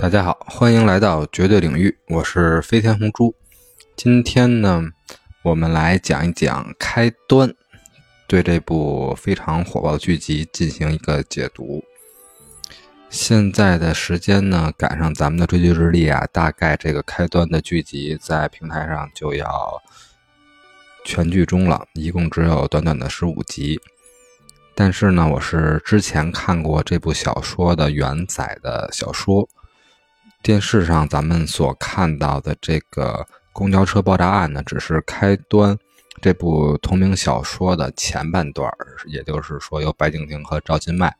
大家好，欢迎来到绝对领域，我是飞天红猪。今天呢，我们来讲一讲《开端》，对这部非常火爆的剧集进行一个解读。现在的时间呢，赶上咱们的追剧日历啊，大概这个《开端》的剧集在平台上就要全剧终了，一共只有短短的十五集。但是呢，我是之前看过这部小说的原载的小说。电视上咱们所看到的这个公交车爆炸案呢，只是开端。这部同名小说的前半段，也就是说由白敬亭和赵今麦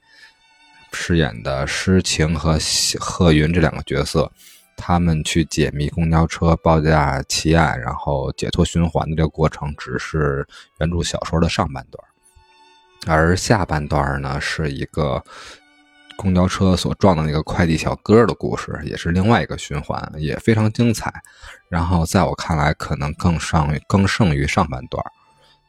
饰演的诗情和贺云这两个角色，他们去解密公交车爆炸奇案，然后解脱循环的这个过程，只是原著小说的上半段。而下半段呢，是一个。公交车所撞的那个快递小哥的故事，也是另外一个循环，也非常精彩。然后在我看来，可能更上更胜于上半段。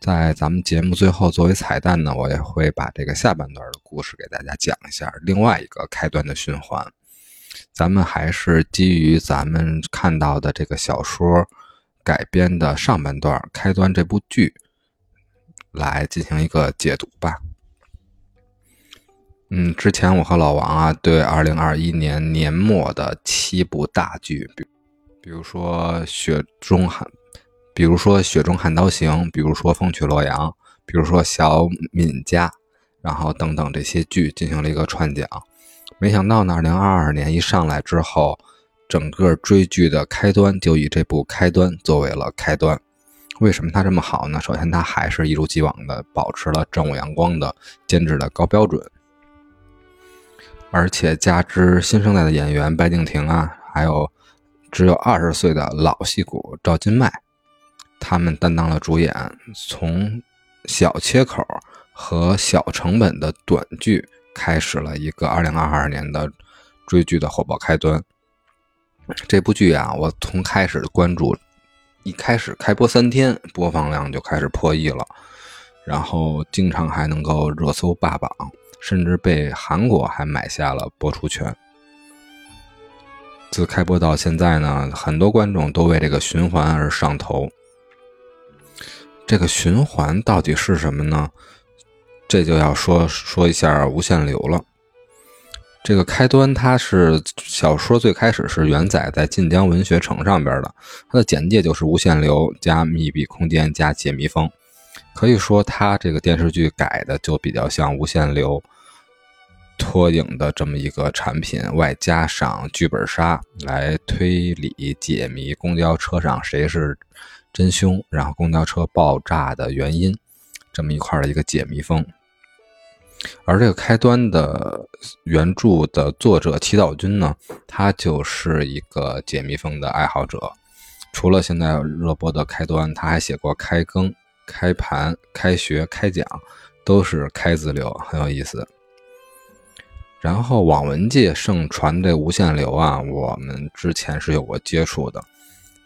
在咱们节目最后作为彩蛋呢，我也会把这个下半段的故事给大家讲一下，另外一个开端的循环。咱们还是基于咱们看到的这个小说改编的上半段开端这部剧来进行一个解读吧。嗯，之前我和老王啊，对二零二一年年末的七部大剧，比比如说《雪中悍》，比如说《雪中悍刀行》，比如说《风去洛阳》，比如说《小敏家》，然后等等这些剧进行了一个串讲。没想到呢，二零二二年一上来之后，整个追剧的开端就以这部《开端》作为了开端。为什么它这么好呢？首先，它还是一如既往的保持了正午阳光的监制的高标准。而且加之新生代的演员白敬亭啊，还有只有二十岁的老戏骨赵今麦，他们担当了主演，从小切口和小成本的短剧开始了一个二零二二年的追剧的火爆开端。这部剧啊，我从开始关注，一开始开播三天，播放量就开始破亿了，然后经常还能够热搜霸榜。甚至被韩国还买下了播出权。自开播到现在呢，很多观众都为这个循环而上头。这个循环到底是什么呢？这就要说说一下无限流了。这个开端，它是小说最开始是原载在晋江文学城上边的，它的简介就是无限流加密闭空间加解密风。可以说，它这个电视剧改的就比较像无限流脱影的这么一个产品，外加上剧本杀来推理解谜公交车上谁是真凶，然后公交车爆炸的原因，这么一块的一个解谜风。而这个开端的原著的作者齐岛君呢，他就是一个解谜风的爱好者，除了现在热播的开端，他还写过开更。开盘、开学、开讲，都是开字流，很有意思。然后网文界盛传这无限流啊，我们之前是有过接触的。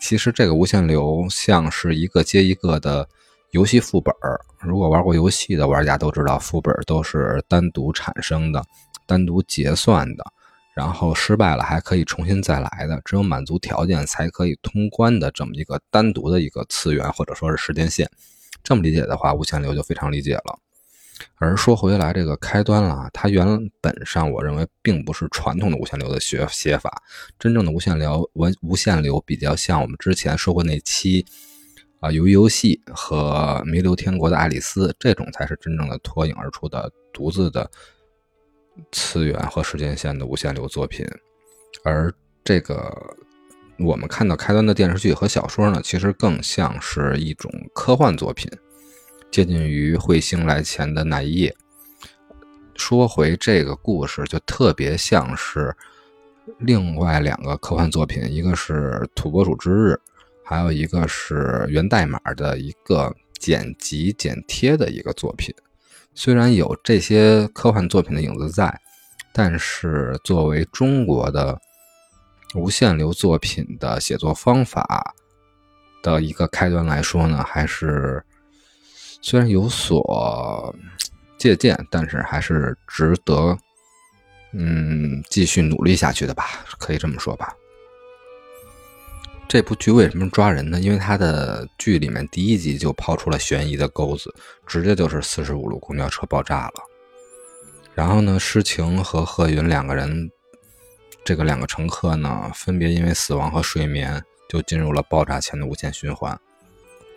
其实这个无限流像是一个接一个的游戏副本儿如果玩过游戏的玩家都知道，副本都是单独产生的、单独结算的，然后失败了还可以重新再来的，只有满足条件才可以通关的这么一个单独的一个次元或者说是时间线。这么理解的话，无限流就非常理解了。而说回来，这个开端了，它原本上我认为并不是传统的无限流的学写法。真正的无限流，无无限流比较像我们之前说过那期啊，鱿鱼游戏和弥留天国的爱丽丝，这种才是真正的脱颖而出的独自的次元和时间线的无限流作品。而这个。我们看到开端的电视剧和小说呢，其实更像是一种科幻作品，接近于彗星来前的那一夜。说回这个故事，就特别像是另外两个科幻作品，一个是《土拨鼠之日》，还有一个是《源代码》的一个剪辑剪贴的一个作品。虽然有这些科幻作品的影子在，但是作为中国的。无限流作品的写作方法的一个开端来说呢，还是虽然有所借鉴，但是还是值得嗯，继续努力下去的吧，可以这么说吧。这部剧为什么抓人呢？因为它的剧里面第一集就抛出了悬疑的钩子，直接就是四十五路公交车爆炸了。然后呢，诗晴和贺云两个人，这个两个乘客呢，分别因为死亡和睡眠，就进入了爆炸前的无限循环。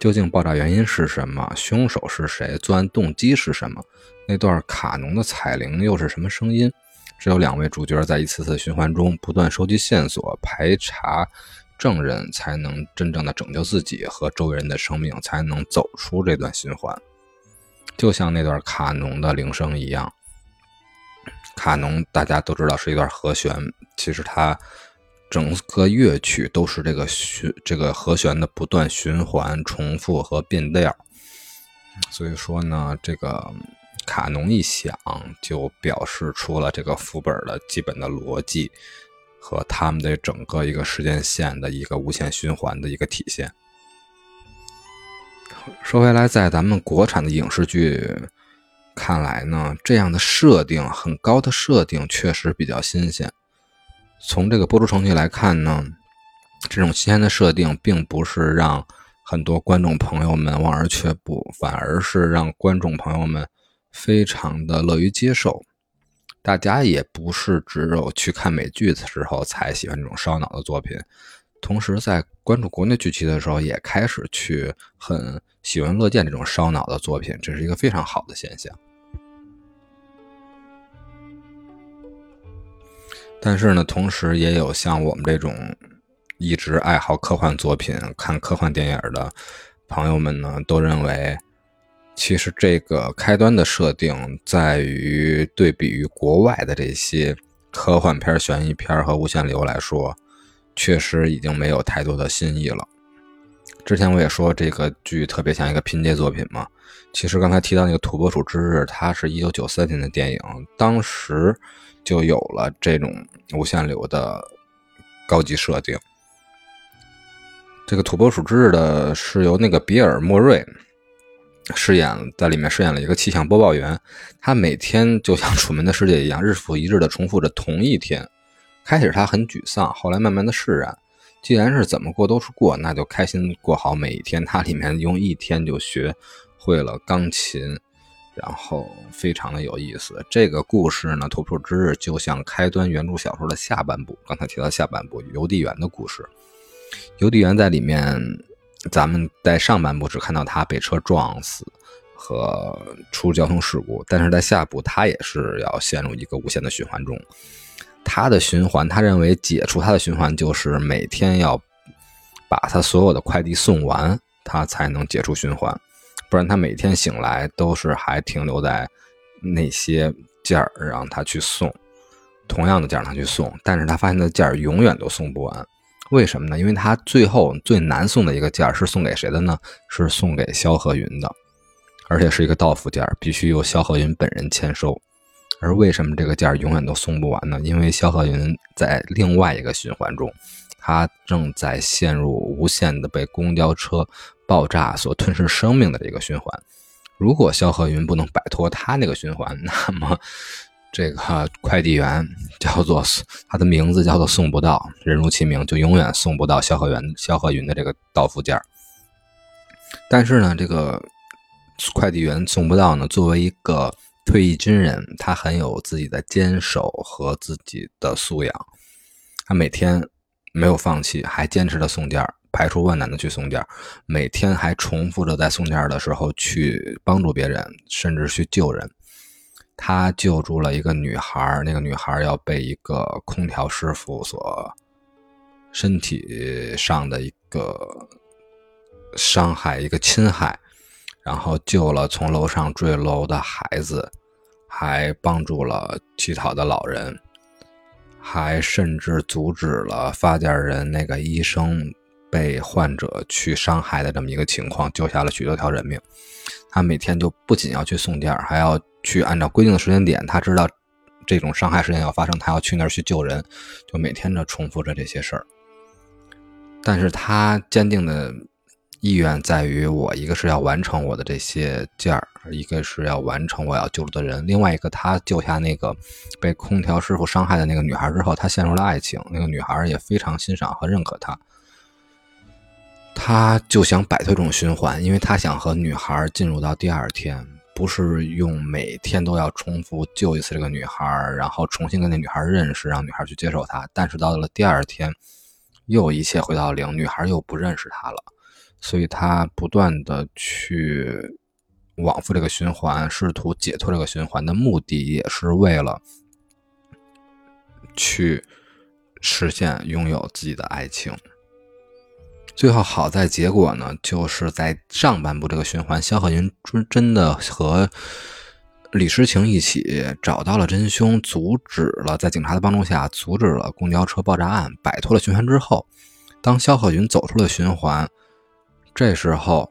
究竟爆炸原因是什么？凶手是谁？作案动机是什么？那段卡农的彩铃又是什么声音？只有两位主角在一次次循环中不断收集线索、排查。证人才能真正的拯救自己和周围人的生命，才能走出这段循环。就像那段卡农的铃声一样，卡农大家都知道是一段和弦，其实它整个乐曲都是这个循这个和弦的不断循环、重复和变调。所以说呢，这个卡农一响，就表示出了这个副本的基本的逻辑。和他们的整个一个时间线的一个无限循环的一个体现。说回来，在咱们国产的影视剧看来呢，这样的设定很高的设定确实比较新鲜。从这个播出成绩来看呢，这种新鲜的设定并不是让很多观众朋友们望而却步，反而是让观众朋友们非常的乐于接受。大家也不是只有去看美剧的时候才喜欢这种烧脑的作品，同时在关注国内剧集的时候，也开始去很喜闻乐见这种烧脑的作品，这是一个非常好的现象。但是呢，同时也有像我们这种一直爱好科幻作品、看科幻电影的朋友们呢，都认为。其实这个开端的设定，在于对比于国外的这些科幻片、悬疑片和无限流来说，确实已经没有太多的新意了。之前我也说这个剧特别像一个拼接作品嘛。其实刚才提到那个《土拨鼠之日》，它是一九九三年的电影，当时就有了这种无限流的高级设定。这个《土拨鼠之日》的是由那个比尔·莫瑞。饰演在里面饰演了一个气象播报员，他每天就像《楚门的世界》一样，日复一日的重复着同一天。开始他很沮丧，后来慢慢的释然。既然是怎么过都是过，那就开心过好每一天。他里面用一天就学会了钢琴，然后非常的有意思。这个故事呢，《土拨鼠之日》就像开端原著小说的下半部，刚才提到下半部邮递员的故事，邮递员在里面。咱们在上半部只看到他被车撞死和出交通事故，但是在下部他也是要陷入一个无限的循环中。他的循环，他认为解除他的循环就是每天要把他所有的快递送完，他才能解除循环，不然他每天醒来都是还停留在那些件儿让他去送，同样的件儿让他去送，但是他发现的件儿永远都送不完。为什么呢？因为他最后最难送的一个件儿是送给谁的呢？是送给萧鹤云的，而且是一个到付件儿，必须由萧鹤云本人签收。而为什么这个件永远都送不完呢？因为萧鹤云在另外一个循环中，他正在陷入无限的被公交车爆炸所吞噬生命的这个循环。如果萧鹤云不能摆脱他那个循环，那么。这个快递员叫做他的名字叫做送不到，人如其名，就永远送不到萧鹤元、萧鹤云的这个到付件但是呢，这个快递员送不到呢，作为一个退役军人，他很有自己的坚守和自己的素养。他每天没有放弃，还坚持着送件排除万难的去送件每天还重复着在送件的时候去帮助别人，甚至去救人。他救助了一个女孩，那个女孩要被一个空调师傅所身体上的一个伤害，一个侵害，然后救了从楼上坠楼的孩子，还帮助了乞讨的老人，还甚至阻止了发件人那个医生被患者去伤害的这么一个情况，救下了许多条人命。他每天就不仅要去送件，还要。去按照规定的时间点，他知道这种伤害事件要发生，他要去那儿去救人，就每天的重复着这些事儿。但是他坚定的意愿在于我一个是要完成我的这些件儿，一个是要完成我要救助的人，另外一个他救下那个被空调师傅伤害的那个女孩之后，他陷入了爱情，那个女孩也非常欣赏和认可他，他就想摆脱这种循环，因为他想和女孩进入到第二天，不是用每天都要重复救一次这个女孩，然后重新跟那女孩认识，让女孩去接受他，但是到了第二天，又一切回到零，女孩又不认识他了。所以他不断的去往复这个循环，试图解脱这个循环的目的，也是为了去实现拥有自己的爱情。最后好在结果呢，就是在上半部这个循环，肖鹤云真真的和李诗情一起找到了真凶，阻止了在警察的帮助下阻止了公交车爆炸案，摆脱了循环之后，当肖鹤云走出了循环。这时候，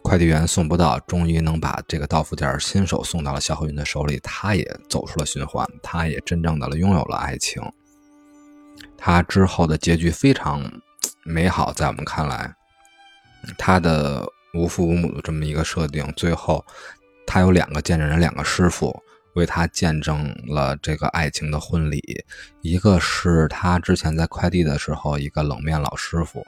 快递员送不到，终于能把这个到付件亲手送到了肖鹤云的手里。他也走出了循环，他也真正的拥有了爱情。他之后的结局非常美好，在我们看来，他的无父无母的这么一个设定，最后他有两个见证人，两个师傅为他见证了这个爱情的婚礼。一个是他之前在快递的时候一个冷面老师傅。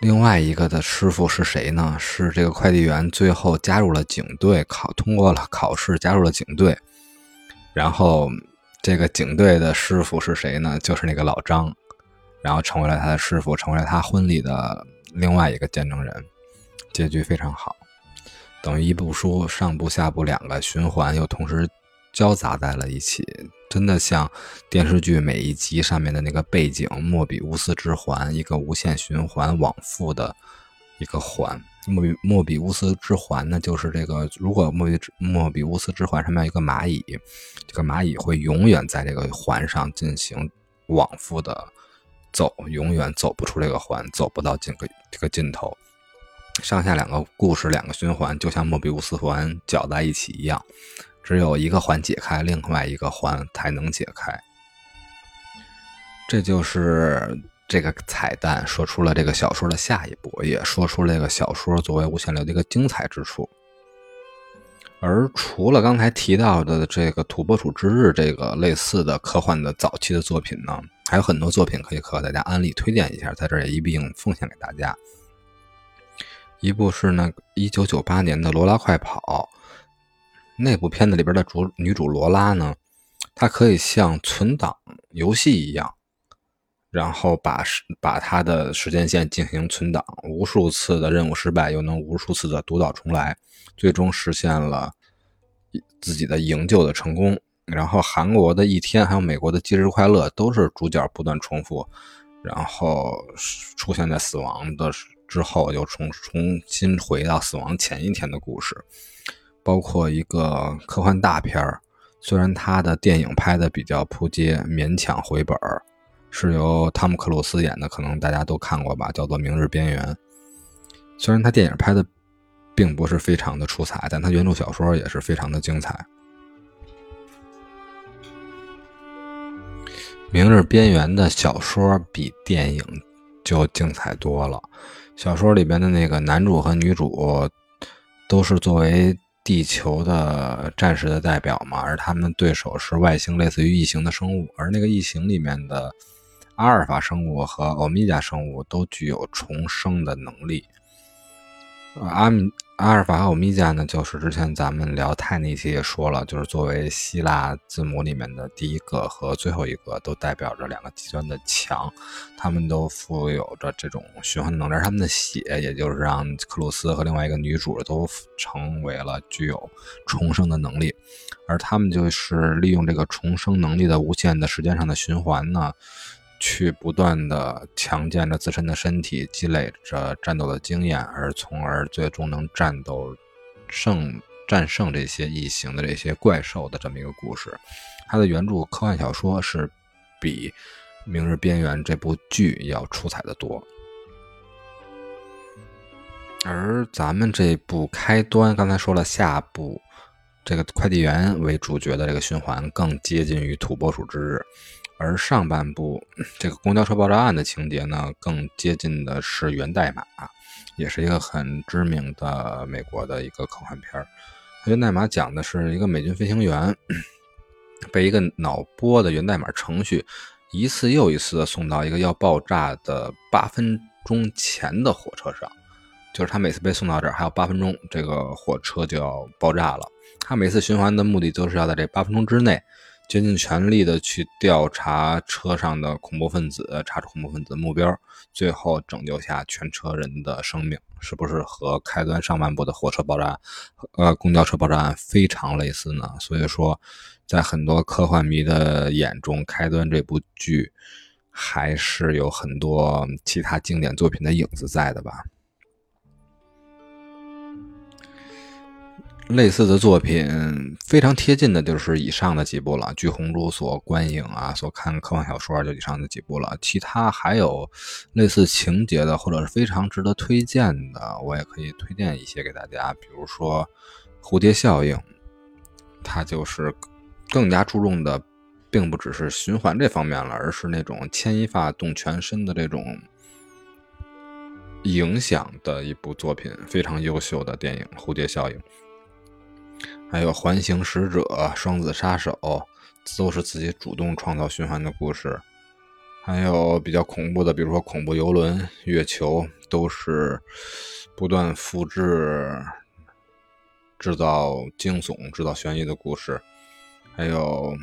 另外一个的师傅是谁呢？是这个快递员，最后加入了警队，考通过了考试，加入了警队。然后这个警队的师傅是谁呢？就是那个老张，然后成为了他的师傅，成为了他婚礼的另外一个见证人。结局非常好，等于一部书上部下部两个循环又同时。交杂在了一起，真的像电视剧每一集上面的那个背景——莫比乌斯之环，一个无限循环往复的一个环。莫比莫比乌斯之环呢，就是这个：如果莫比莫比乌斯之环上面有一个蚂蚁，这个蚂蚁会永远在这个环上进行往复的走，永远走不出这个环，走不到这个这个尽头。上下两个故事，两个循环，就像莫比乌斯环搅在一起一样。只有一个环解开，另外一个环才能解开。这就是这个彩蛋，说出了这个小说的下一步，也说出了这个小说作为无限流的一个精彩之处。而除了刚才提到的这个《土拨鼠之日》这个类似的科幻的早期的作品呢，还有很多作品可以和大家安利推荐一下，在这也一并奉献给大家。一部是那一九九八年的《罗拉快跑》。那部片子里边的主女主罗拉呢，她可以像存档游戏一样，然后把把她的时间线进行存档，无数次的任务失败，又能无数次的独岛重来，最终实现了自己的营救的成功。然后韩国的一天，还有美国的节日快乐，都是主角不断重复，然后出现在死亡的之后，又重重新回到死亡前一天的故事。包括一个科幻大片儿，虽然他的电影拍的比较扑街，勉强回本儿，是由汤姆克鲁斯演的，可能大家都看过吧，叫做《明日边缘》。虽然他电影拍的并不是非常的出彩，但他原著小说也是非常的精彩。《明日边缘》的小说比电影就精彩多了。小说里边的那个男主和女主都是作为。地球的战士的代表嘛，而他们的对手是外星类似于异形的生物，而那个异形里面的阿尔法生物和欧米伽生物都具有重生的能力。阿米。阿尔法和欧米伽呢，就是之前咱们聊泰那期也说了，就是作为希腊字母里面的第一个和最后一个，都代表着两个极端的强，他们都富有着这种循环能力，他们的血，也就是让克鲁斯和另外一个女主都成为了具有重生的能力，而他们就是利用这个重生能力的无限的时间上的循环呢。去不断的强健着自身的身体，积累着战斗的经验，而从而最终能战斗胜战胜这些异形的这些怪兽的这么一个故事。它的原著科幻小说是比《明日边缘》这部剧要出彩的多。而咱们这部开端，刚才说了，下部这个快递员为主角的这个循环更接近于《土拨鼠之日》。而上半部这个公交车爆炸案的情节呢，更接近的是《源代码》，也是一个很知名的美国的一个科幻片儿。《源代码》讲的是一个美军飞行员被一个脑波的源代码程序一次又一次的送到一个要爆炸的八分钟前的火车上，就是他每次被送到这儿还有八分钟，这个火车就要爆炸了。他每次循环的目的就是要在这八分钟之内。竭尽全力的去调查车上的恐怖分子，查出恐怖分子的目标，最后拯救下全车人的生命，是不是和开端上半部的火车爆炸、呃公交车爆炸案非常类似呢？所以说，在很多科幻迷的眼中，开端这部剧还是有很多其他经典作品的影子在的吧。类似的作品非常贴近的，就是以上的几部了。据红珠所观影啊，所看科幻小说就以上的几部了。其他还有类似情节的，或者是非常值得推荐的，我也可以推荐一些给大家。比如说《蝴蝶效应》，它就是更加注重的，并不只是循环这方面了，而是那种牵一发动全身的这种影响的一部作品，非常优秀的电影《蝴蝶效应》。还有环形使者、双子杀手，都是自己主动创造循环的故事。还有比较恐怖的，比如说恐怖游轮、月球，都是不断复制、制造惊悚、制造悬疑的故事。还有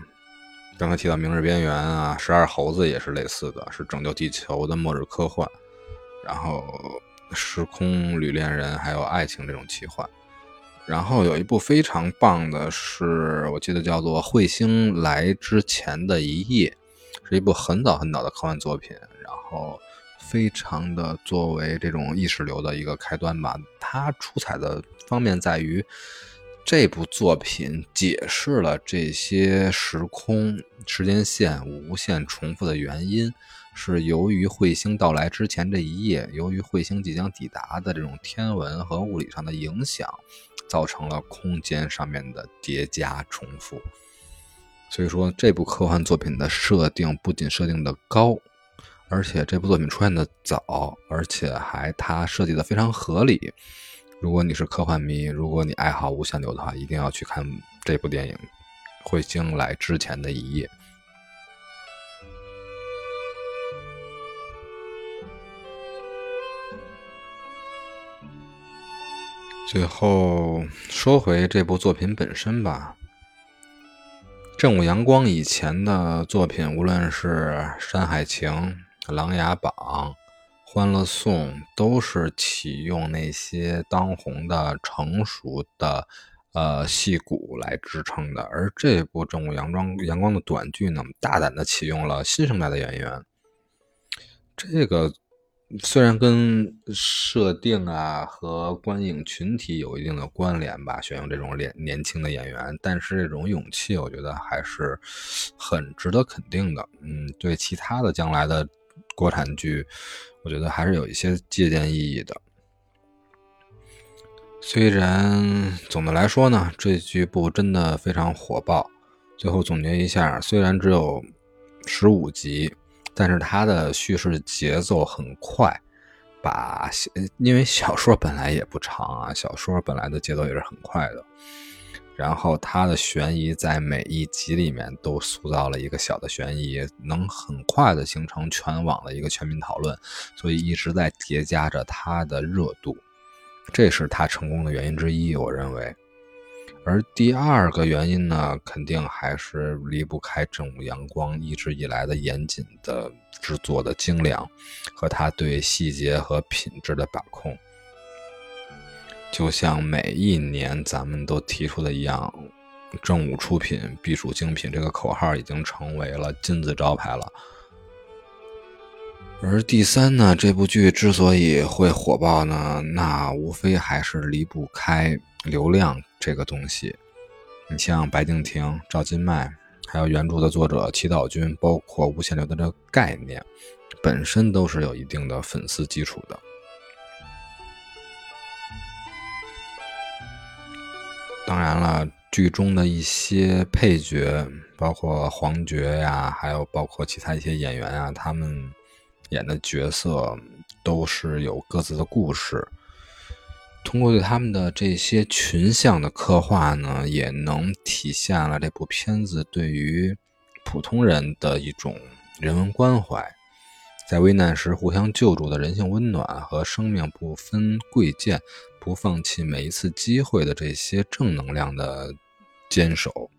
刚才提到《明日边缘》啊，《十二猴子》也是类似的，是拯救地球的末日科幻。然后《时空旅恋人》还有爱情这种奇幻。然后有一部非常棒的，是我记得叫做《彗星来之前的一夜》，是一部很早很早的科幻作品。然后非常的作为这种意识流的一个开端吧。它出彩的方面在于，这部作品解释了这些时空时间线无限重复的原因，是由于彗星到来之前这一夜，由于彗星即将抵达的这种天文和物理上的影响。造成了空间上面的叠加重复，所以说这部科幻作品的设定不仅设定的高，而且这部作品出现的早，而且还它设计的非常合理。如果你是科幻迷，如果你爱好无限流的话，一定要去看这部电影《彗星来之前的一夜》。最后说回这部作品本身吧，正午阳光以前的作品，无论是《山海情》《琅琊榜》《欢乐颂》，都是启用那些当红的、成熟的呃戏骨来支撑的，而这部正午阳光阳光的短剧呢，大胆的启用了新生代的演员，这个。虽然跟设定啊和观影群体有一定的关联吧，选用这种年年轻的演员，但是这种勇气，我觉得还是很值得肯定的。嗯，对其他的将来的国产剧，我觉得还是有一些借鉴意义的。虽然总的来说呢，这剧部真的非常火爆。最后总结一下，虽然只有十五集。但是它的叙事节奏很快，把因为小说本来也不长啊，小说本来的节奏也是很快的。然后它的悬疑在每一集里面都塑造了一个小的悬疑，能很快的形成全网的一个全民讨论，所以一直在叠加着它的热度，这是它成功的原因之一，我认为。而第二个原因呢，肯定还是离不开正午阳光一直以来的严谨的制作的精良，和他对细节和品质的把控。就像每一年咱们都提出的一样，正午出品必属精品这个口号已经成为了金字招牌了。而第三呢，这部剧之所以会火爆呢，那无非还是离不开流量。这个东西，你像白敬亭、赵今麦，还有原著的作者祈祷君，包括无限流的这个概念，本身都是有一定的粉丝基础的。当然了，剧中的一些配角，包括黄觉呀，还有包括其他一些演员啊，他们演的角色都是有各自的故事。通过对他们的这些群像的刻画呢，也能体现了这部片子对于普通人的一种人文关怀，在危难时互相救助的人性温暖和生命不分贵贱、不放弃每一次机会的这些正能量的坚守，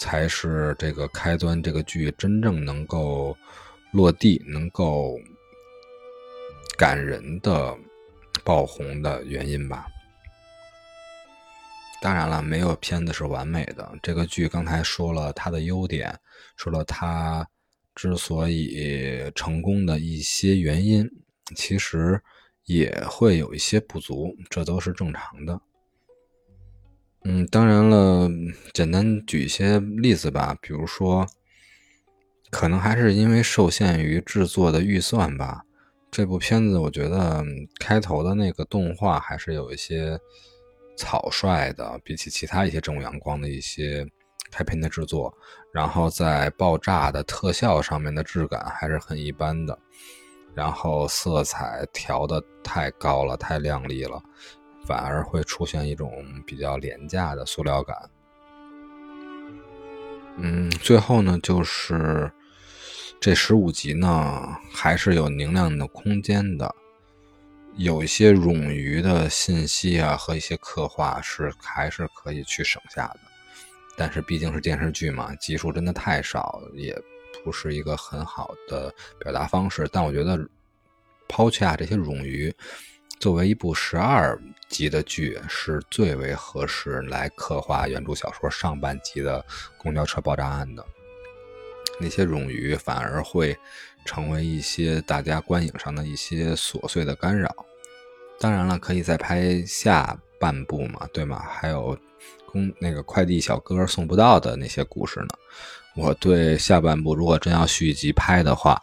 才是这个开端这个剧真正能够落地、能够感人的。爆红的原因吧。当然了，没有片子是完美的。这个剧刚才说了它的优点，说了它之所以成功的一些原因，其实也会有一些不足，这都是正常的。嗯，当然了，简单举一些例子吧，比如说，可能还是因为受限于制作的预算吧。这部片子，我觉得开头的那个动画还是有一些草率的，比起其他一些正午阳光的一些开篇的制作，然后在爆炸的特效上面的质感还是很一般的，然后色彩调的太高了，太亮丽了，反而会出现一种比较廉价的塑料感。嗯，最后呢，就是。这十五集呢，还是有凝练的空间的，有一些冗余的信息啊和一些刻画是还是可以去省下的。但是毕竟是电视剧嘛，集数真的太少，也不是一个很好的表达方式。但我觉得抛下这些冗余，作为一部十二集的剧，是最为合适来刻画原著小说上半集的公交车爆炸案的。那些冗余反而会成为一些大家观影上的一些琐碎的干扰。当然了，可以再拍下半部嘛，对吗？还有公那个快递小哥送不到的那些故事呢。我对下半部如果真要续集拍的话，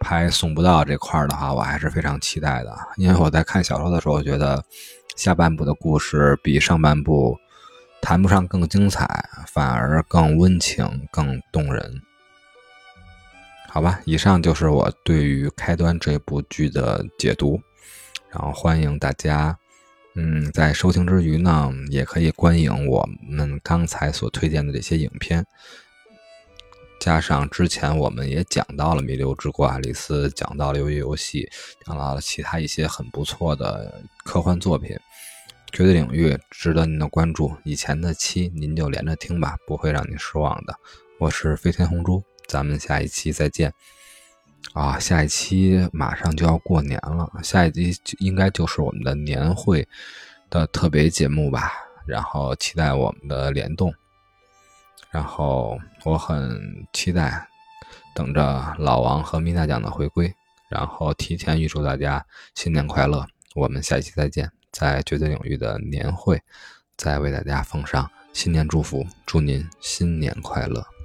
拍送不到这块儿的话，我还是非常期待的。因为我在看小说的时候，觉得下半部的故事比上半部谈不上更精彩，反而更温情、更动人。好吧，以上就是我对于开端这部剧的解读，然后欢迎大家，嗯，在收听之余呢，也可以观影我们刚才所推荐的这些影片，加上之前我们也讲到了《弥留之国》、爱丽丝，讲到了《鱿鱼游戏》，讲到了其他一些很不错的科幻作品，绝对领域值得您的关注。以前的期您就连着听吧，不会让您失望的。我是飞天红猪。咱们下一期再见啊！下一期马上就要过年了，下一集应该就是我们的年会的特别节目吧。然后期待我们的联动，然后我很期待等着老王和米娜奖的回归，然后提前预祝大家新年快乐。我们下一期再见，在绝对领域的年会，再为大家奉上新年祝福，祝您新年快乐。